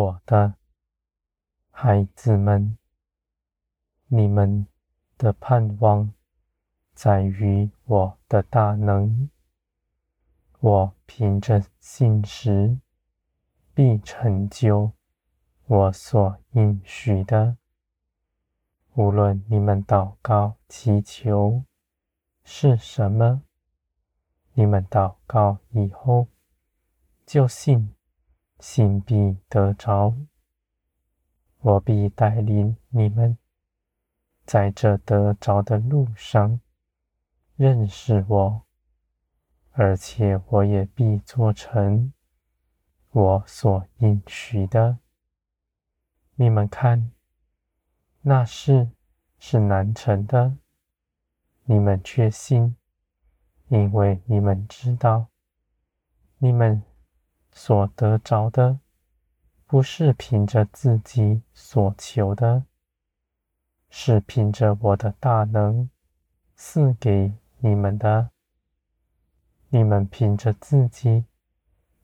我的孩子们，你们的盼望在于我的大能。我凭着信实，必成就我所应许的。无论你们祷告祈求是什么，你们祷告以后就信，信必得着。我必带领你们在这得着的路上认识我。而且我也必做成我所应许的。你们看，那事是难成的，你们却信，因为你们知道，你们所得着的，不是凭着自己所求的，是凭着我的大能赐给你们的。你们凭着自己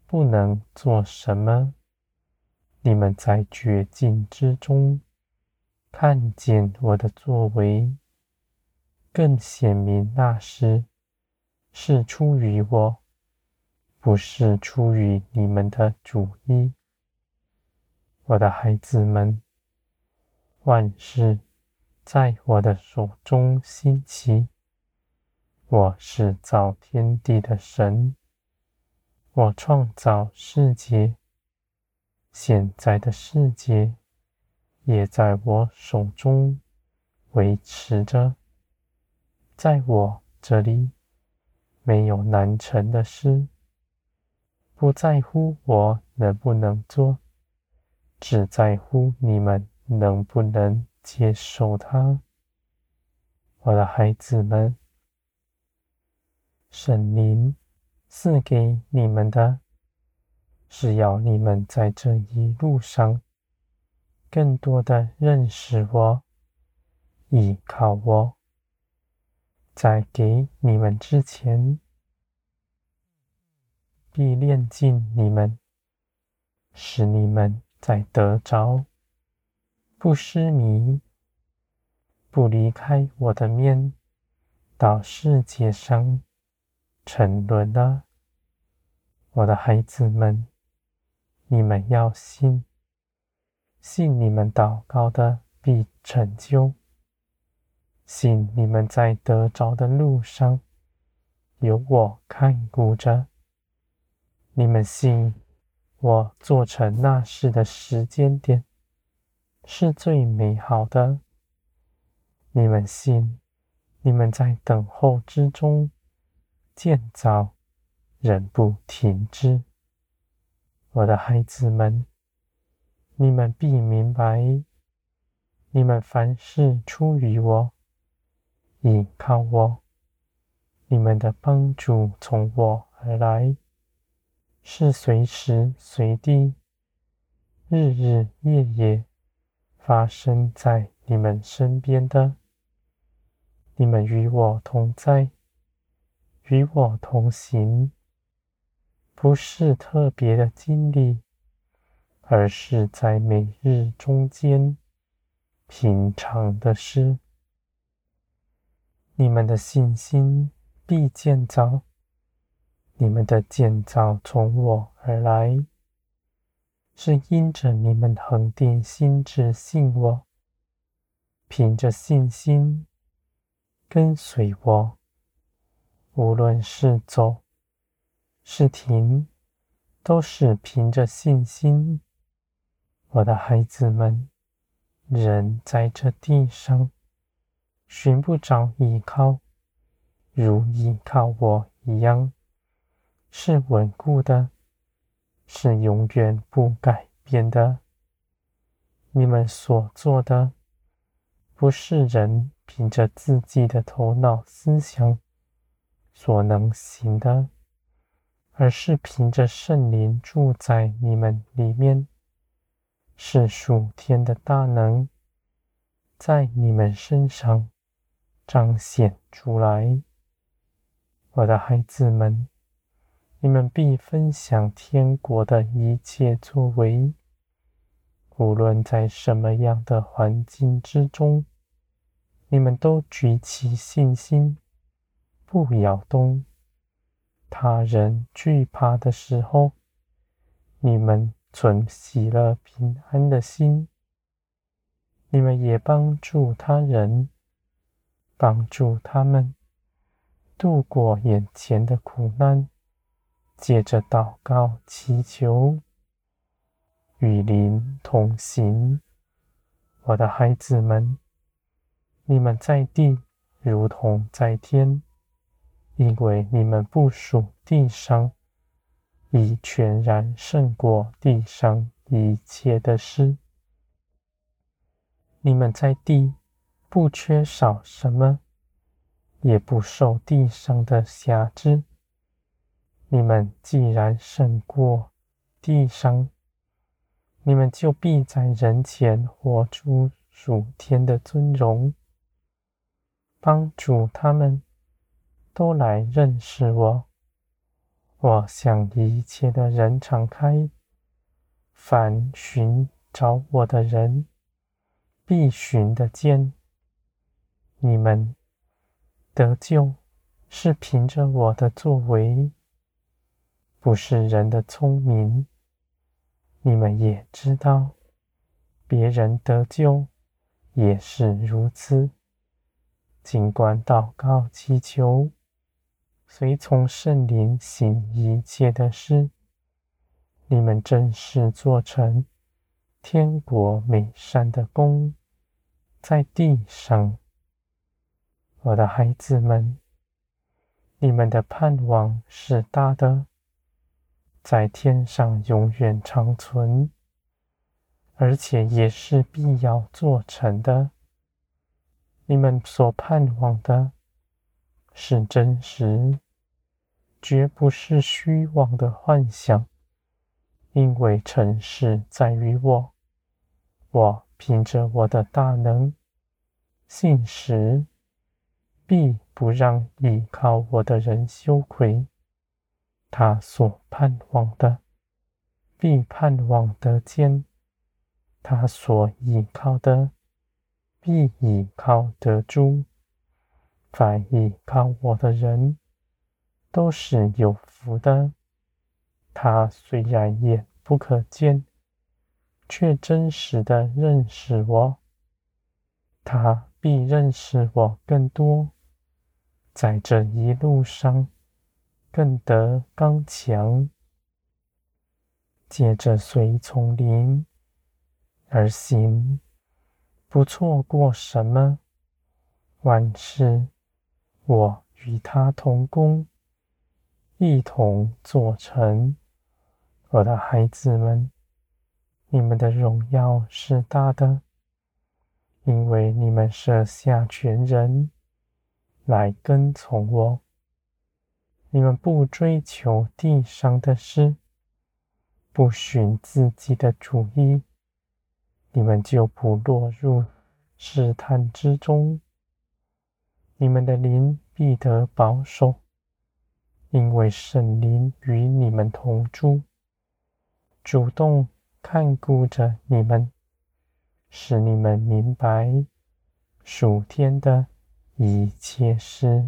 不能做什么，你们在绝境之中看见我的作为，更显明那时是出于我，不是出于你们的主意。我的孩子们，万事在我的手中兴起。我是造天地的神，我创造世界，现在的世界也在我手中维持着。在我这里没有难成的事，不在乎我能不能做，只在乎你们能不能接受它。我的孩子们。神灵赐给你们的，是要你们在这一路上更多的认识我、依靠我。在给你们之前，必炼尽你们，使你们在得着，不失迷，不离开我的面，到世界上。沉沦了，我的孩子们，你们要信，信你们祷告的必成就，信你们在得着的路上有我看顾着，你们信我做成那事的时间点是最美好的，你们信你们在等候之中。建造，仍不停止。我的孩子们，你们必明白，你们凡事出于我，依靠我，你们的帮助从我而来，是随时随地、日日夜夜发生在你们身边的。你们与我同在。与我同行，不是特别的经历，而是在每日中间平常的事。你们的信心必建造，你们的建造从我而来，是因着你们恒定心志信我，凭着信心跟随我。无论是走是停，都是凭着信心。我的孩子们，人在这地上寻不着依靠，如依靠我一样，是稳固的，是永远不改变的。你们所做的，不是人凭着自己的头脑思想。所能行的，而是凭着圣灵住在你们里面，是属天的大能在你们身上彰显出来。我的孩子们，你们必分享天国的一切作为，无论在什么样的环境之中，你们都举起信心，不摇动。他人惧怕的时候，你们存喜乐平安的心。你们也帮助他人，帮助他们度过眼前的苦难。借着祷告祈求，与您同行，我的孩子们，你们在地如同在天，因为你们不属地上，已全然胜过地上一切的事。你们在地不缺少什么，也不受地上的辖制。你们既然胜过地上，你们就必在人前活出属天的尊荣，帮助他们都来认识我。我向一切的人敞开，凡寻找我的人，必寻得见。你们得救是凭着我的作为。不是人的聪明，你们也知道，别人得救也是如此。尽管祷告祈求，随从圣灵行一切的事，你们真是做成天国美善的工，在地上。我的孩子们，你们的盼望是大的。在天上永远长存，而且也是必要做成的。你们所盼望的是真实，绝不是虚妄的幻想。因为成事在于我，我凭着我的大能信实，必不让倚靠我的人羞愧。他所盼望的，必盼望得见；他所倚靠的，必倚靠得住。凡倚靠我的人，都是有福的。他虽然眼不可见，却真实的认识我。他必认识我更多，在这一路上。更得刚强，接着随从灵而行，不错过什么。万事我与他同工，一同做成。我的孩子们，你们的荣耀是大的，因为你们舍下全人来跟从我。你们不追求地上的事，不寻自己的主意，你们就不落入试探之中。你们的灵必得保守，因为圣灵与你们同住，主动看顾着你们，使你们明白属天的一切事。